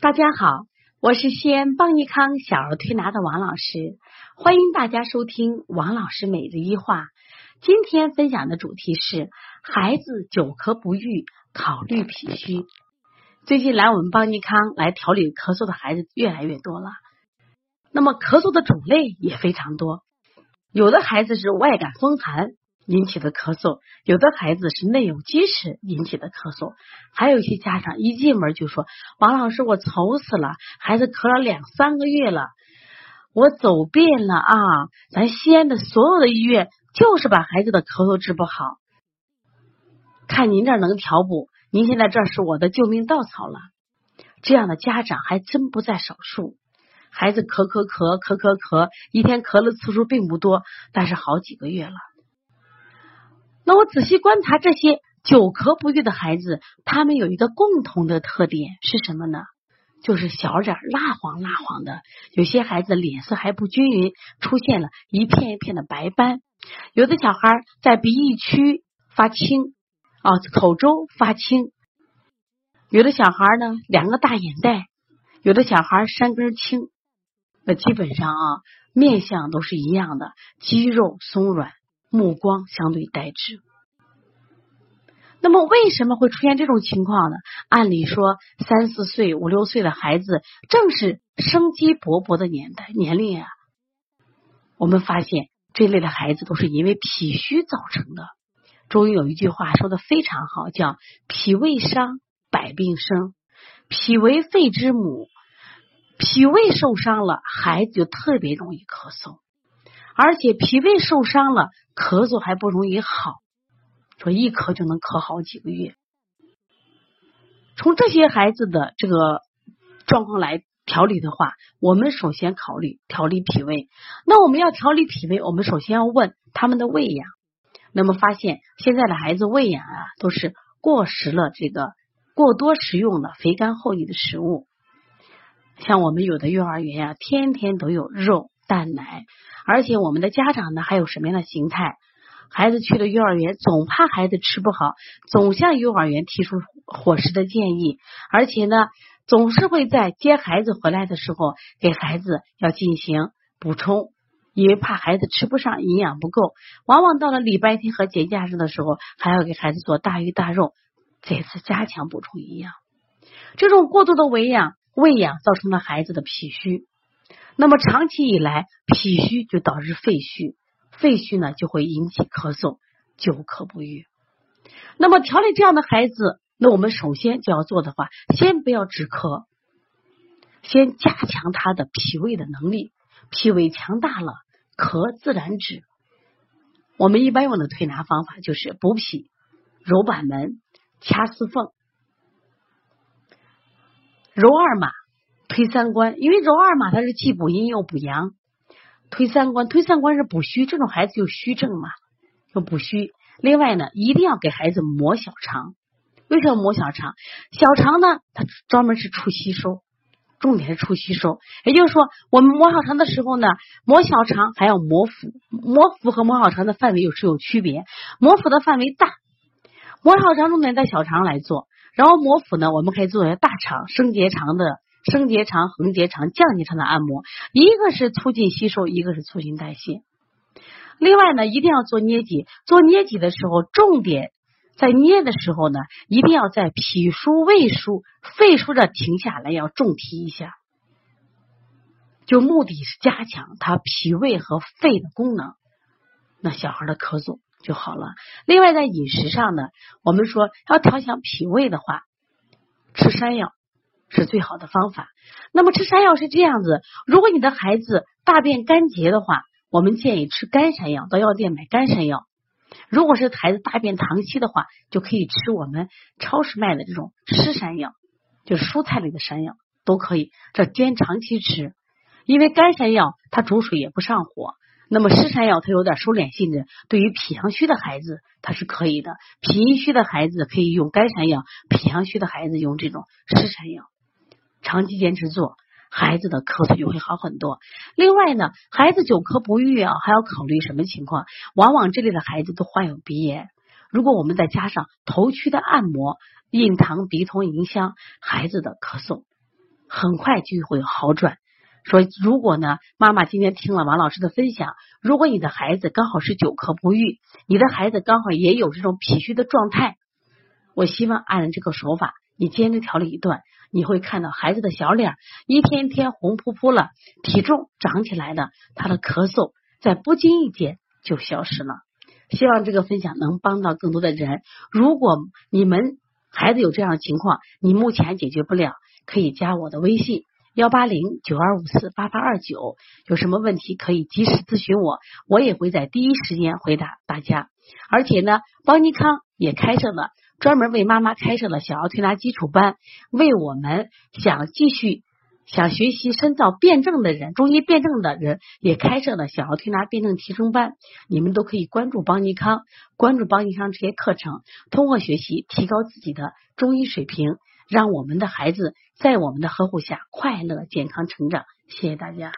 大家好，我是西安邦尼康小儿推拿的王老师，欢迎大家收听王老师每日一话。今天分享的主题是孩子久咳不愈，考虑脾虚。最近来我们邦尼康来调理咳嗽的孩子越来越多了，那么咳嗽的种类也非常多，有的孩子是外感风寒。引起的咳嗽，有的孩子是内有积食引起的咳嗽，还有一些家长一进门就说：“王老师，我愁死了，孩子咳了两三个月了，我走遍了啊，咱西安的所有的医院，就是把孩子的咳嗽治不好。看您这能调补，您现在这是我的救命稻草了。”这样的家长还真不在少数，孩子咳咳咳咳咳咳，一天咳的次数并不多，但是好几个月了。那我仔细观察这些久咳不愈的孩子，他们有一个共同的特点是什么呢？就是小脸蜡黄蜡黄的，有些孩子脸色还不均匀，出现了一片一片的白斑。有的小孩在鼻翼区发青啊，口周发青。有的小孩呢，两个大眼袋；有的小孩山根青。那基本上啊，面相都是一样的，肌肉松软。目光相对呆滞，那么为什么会出现这种情况呢？按理说，三四岁、五六岁的孩子正是生机勃勃的年代年龄啊。我们发现这类的孩子都是因为脾虚造成的。中医有一句话说的非常好，叫“脾胃伤，百病生”。脾为肺之母，脾胃受伤了，孩子就特别容易咳嗽。而且脾胃受伤了，咳嗽还不容易好，说一咳就能咳好几个月。从这些孩子的这个状况来调理的话，我们首先考虑调理脾胃。那我们要调理脾胃，我们首先要问他们的胃养。那么发现现在的孩子胃养啊，都是过食了这个过多食用了肥甘厚腻的食物，像我们有的幼儿园呀，天天都有肉。蛋奶，而且我们的家长呢，还有什么样的形态？孩子去了幼儿园，总怕孩子吃不好，总向幼儿园提出伙食的建议，而且呢，总是会在接孩子回来的时候给孩子要进行补充，因为怕孩子吃不上，营养不够。往往到了礼拜天和节假日的时候，还要给孩子做大鱼大肉，再次加强补充营养。这种过度的喂养喂养，造成了孩子的脾虚。那么长期以来，脾虚就导致肺虚，肺虚呢就会引起咳嗽，久咳不愈。那么调理这样的孩子，那我们首先就要做的话，先不要止咳，先加强他的脾胃的能力，脾胃强大了，咳自然止。我们一般用的推拿方法就是补脾、揉板门、掐四缝、揉二马。推三关，因为揉二马它是既补阴又补阳。推三关，推三关是补虚，这种孩子有虚症嘛，就补虚。另外呢，一定要给孩子磨小肠。为什么磨小肠？小肠呢，它专门是促吸收，重点是促吸收。也就是说，我们磨小肠的时候呢，磨小肠还要磨腹。磨腹和磨小肠的范围有是有区别。磨腹的范围大，磨小肠重点在小肠来做，然后磨腹呢，我们可以做些大肠、升结肠的。升结肠、横结肠、降结肠的按摩，一个是促进吸收，一个是促进代谢。另外呢，一定要做捏脊。做捏脊的时候，重点在捏的时候呢，一定要在脾腧、胃腧、肺腧这停下来，要重提一下，就目的是加强他脾胃和肺的功能，那小孩的咳嗽就好了。另外，在饮食上呢，我们说要调养脾胃的话，吃山药。是最好的方法。那么吃山药是这样子：如果你的孩子大便干结的话，我们建议吃干山药，到药店买干山药。如果是孩子大便溏稀的话，就可以吃我们超市卖的这种湿山药，就是蔬菜类的山药都可以。这兼长期吃，因为干山药它煮水也不上火。那么湿山药它有点收敛性质，对于脾阳虚的孩子它是可以的。脾阴虚的孩子可以用干山药，脾阳虚的孩子用这种湿山药。长期坚持做，孩子的咳嗽就会好很多。另外呢，孩子久咳不愈啊，还要考虑什么情况？往往这类的孩子都患有鼻炎。如果我们再加上头区的按摩、印堂、鼻通、迎香，孩子的咳嗽很快就会好转。说如果呢，妈妈今天听了王老师的分享，如果你的孩子刚好是久咳不愈，你的孩子刚好也有这种脾虚的状态，我希望按照这个手法，你坚持调理一段，你会看到孩子的小脸一天天红扑扑了，体重长起来了，他的咳嗽在不经意间就消失了。希望这个分享能帮到更多的人。如果你们孩子有这样的情况，你目前解决不了，可以加我的微信。幺八零九二五四八八二九，有什么问题可以及时咨询我，我也会在第一时间回答大家。而且呢，邦尼康也开设了专门为妈妈开设了小儿推拿基础班，为我们想继续想学习深造辩证的人，中医辩证的人也开设了小儿推拿辩证提升班。你们都可以关注邦尼康，关注邦尼康这些课程，通过学习提高自己的中医水平。让我们的孩子在我们的呵护下快乐健康成长。谢谢大家。